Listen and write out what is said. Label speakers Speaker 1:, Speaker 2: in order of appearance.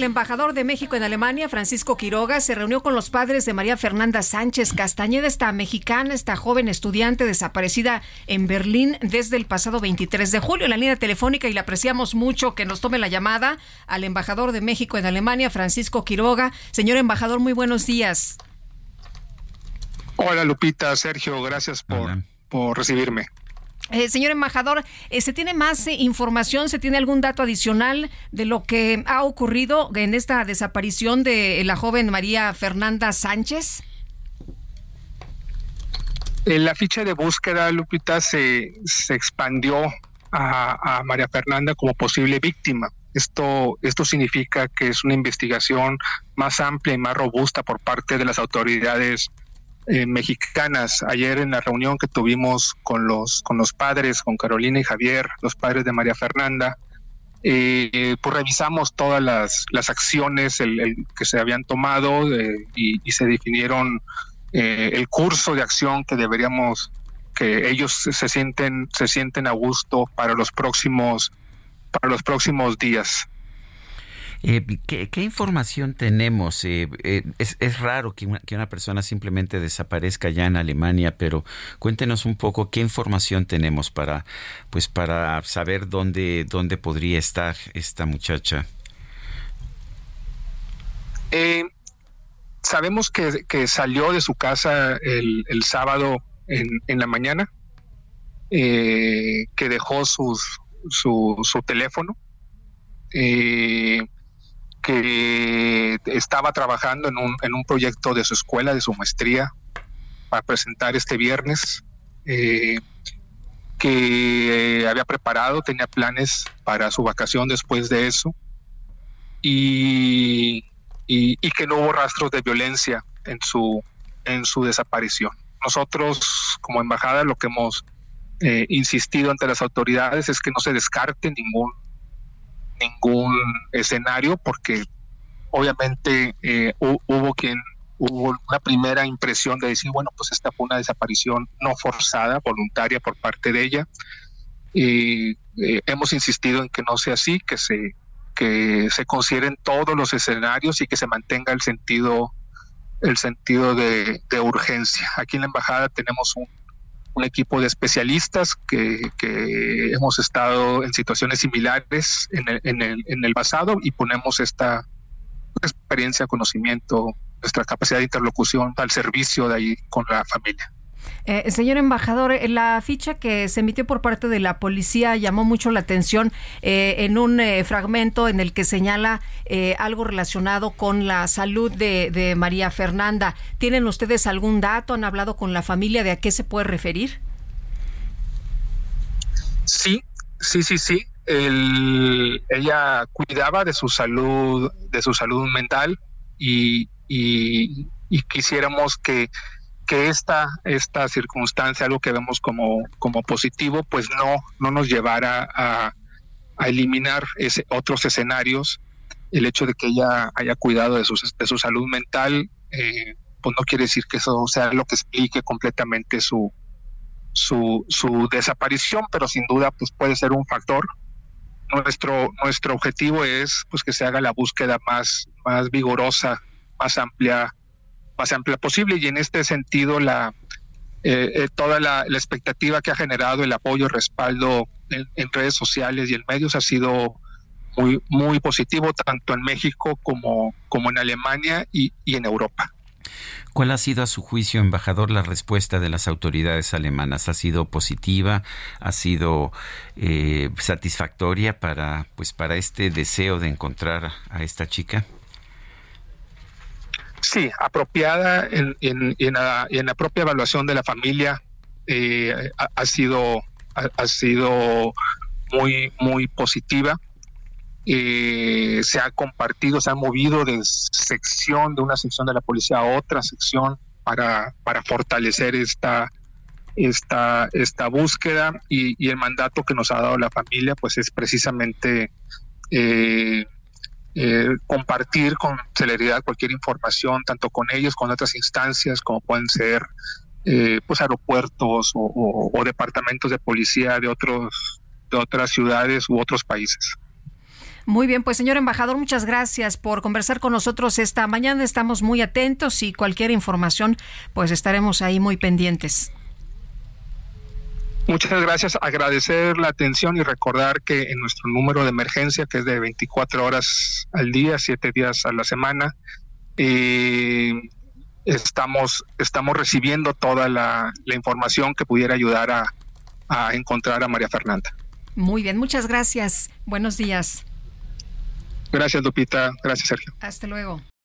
Speaker 1: El embajador de México en Alemania, Francisco Quiroga, se reunió con los padres de María Fernanda Sánchez Castañeda, esta mexicana, esta joven estudiante desaparecida en Berlín desde el pasado 23 de julio. En la línea telefónica y le apreciamos mucho que nos tome la llamada al embajador de México en Alemania, Francisco Quiroga. Señor embajador, muy buenos días.
Speaker 2: Hola Lupita, Sergio, gracias por, por recibirme.
Speaker 1: Eh, señor embajador, eh, ¿se tiene más eh, información? ¿Se tiene algún dato adicional de lo que ha ocurrido en esta desaparición de la joven María Fernanda Sánchez?
Speaker 2: La ficha de búsqueda, Lupita, se, se expandió a, a, María Fernanda como posible víctima. Esto, esto significa que es una investigación más amplia y más robusta por parte de las autoridades eh, mexicanas. Ayer en la reunión que tuvimos con los, con los padres, con Carolina y Javier, los padres de María Fernanda, eh, pues revisamos todas las, las acciones que se habían tomado eh, y, y, se definieron eh, el curso de acción que deberíamos que ellos se sienten se sienten a gusto para los próximos para los próximos días.
Speaker 3: Eh, ¿qué, ¿qué, información tenemos? Eh, eh, es, raro que una, que una, persona simplemente desaparezca ya en Alemania, pero cuéntenos un poco qué información tenemos para, pues, para saber dónde, dónde podría estar esta muchacha.
Speaker 2: Eh, sabemos que, que, salió de su casa el, el sábado en, en, la mañana, que dejó sus, su, su teléfono. Eh, que estaba trabajando en un, en un proyecto de su escuela, de su maestría, para presentar este viernes, eh, que había preparado, tenía planes para su vacación después de eso, y, y, y, que no hubo rastros de violencia en su, en su desaparición. Nosotros, como embajada, lo que hemos eh, insistido ante las autoridades es que no se descarte ningún ningún escenario porque obviamente eh, hubo quien hubo una primera impresión de decir bueno pues esta fue una desaparición no forzada voluntaria por parte de ella y eh, hemos insistido en que no sea así que se que se consideren todos los escenarios y que se mantenga el sentido el sentido de, de urgencia. Aquí en la embajada tenemos un un equipo de especialistas que, que, hemos estado en situaciones similares en el, en, el, en el pasado y ponemos esta experiencia, conocimiento, nuestra capacidad de interlocución al servicio de ahí con la familia.
Speaker 1: Eh, señor embajador, la ficha que se emitió por parte de la policía llamó mucho la atención eh, en un eh, fragmento en el que señala eh, algo relacionado con la salud de, María Fernanda. ¿Tienen ustedes algún dato? ¿Han hablado con la familia de a qué se puede referir?
Speaker 2: Sí, sí, sí, sí. El, ella cuidaba de su salud, de su salud mental y, y quisiéramos que que esta, esta circunstancia, algo que vemos como, como positivo, pues no, no nos llevara a, eliminar ese, otros escenarios. El hecho de que ella haya cuidado de su, de su salud mental, eh, pues no quiere decir que eso sea lo que explique completamente su, su, su desaparición, pero sin duda pues puede ser un factor. Nuestro, nuestro objetivo es pues que se haga la búsqueda más, más vigorosa, más amplia más amplia posible y en este sentido la eh, eh, toda la, expectativa que ha generado el apoyo, el respaldo en, redes sociales y en medios ha sido muy muy positivo tanto en México como como en Alemania y, y en Europa.
Speaker 3: ¿Cuál ha sido a su juicio, embajador, la respuesta de las autoridades alemanas? ¿Ha sido positiva? ¿Ha sido eh, satisfactoria para, pues, para este deseo de encontrar a esta chica?
Speaker 2: Sí, apropiada en, en, en, la, propia evaluación de la familia eh, ha, sido ha, sido muy muy positiva. Eh, se ha compartido, se ha movido de sección, de una sección de la policía a otra sección para, para fortalecer esta, esta, esta búsqueda. Y, el mandato que nos ha dado la familia pues es precisamente eh, eh, compartir con celeridad cualquier información, tanto con ellos, con otras instancias, como pueden ser eh, pues aeropuertos o, o, departamentos de policía de otros de otras ciudades u otros países.
Speaker 1: Muy bien, pues señor embajador, muchas gracias por conversar con nosotros esta mañana. Estamos muy atentos y cualquier información, pues estaremos ahí muy pendientes.
Speaker 2: Muchas gracias. Agradecer la atención y recordar que en nuestro número de emergencia, que es de 24 horas al día, 7 días a la semana, eh, estamos, estamos recibiendo toda la, información que pudiera ayudar a, a encontrar a María Fernanda.
Speaker 1: Muy bien, muchas gracias. Buenos días.
Speaker 2: Gracias, Lupita. Gracias, Sergio.
Speaker 1: Hasta luego.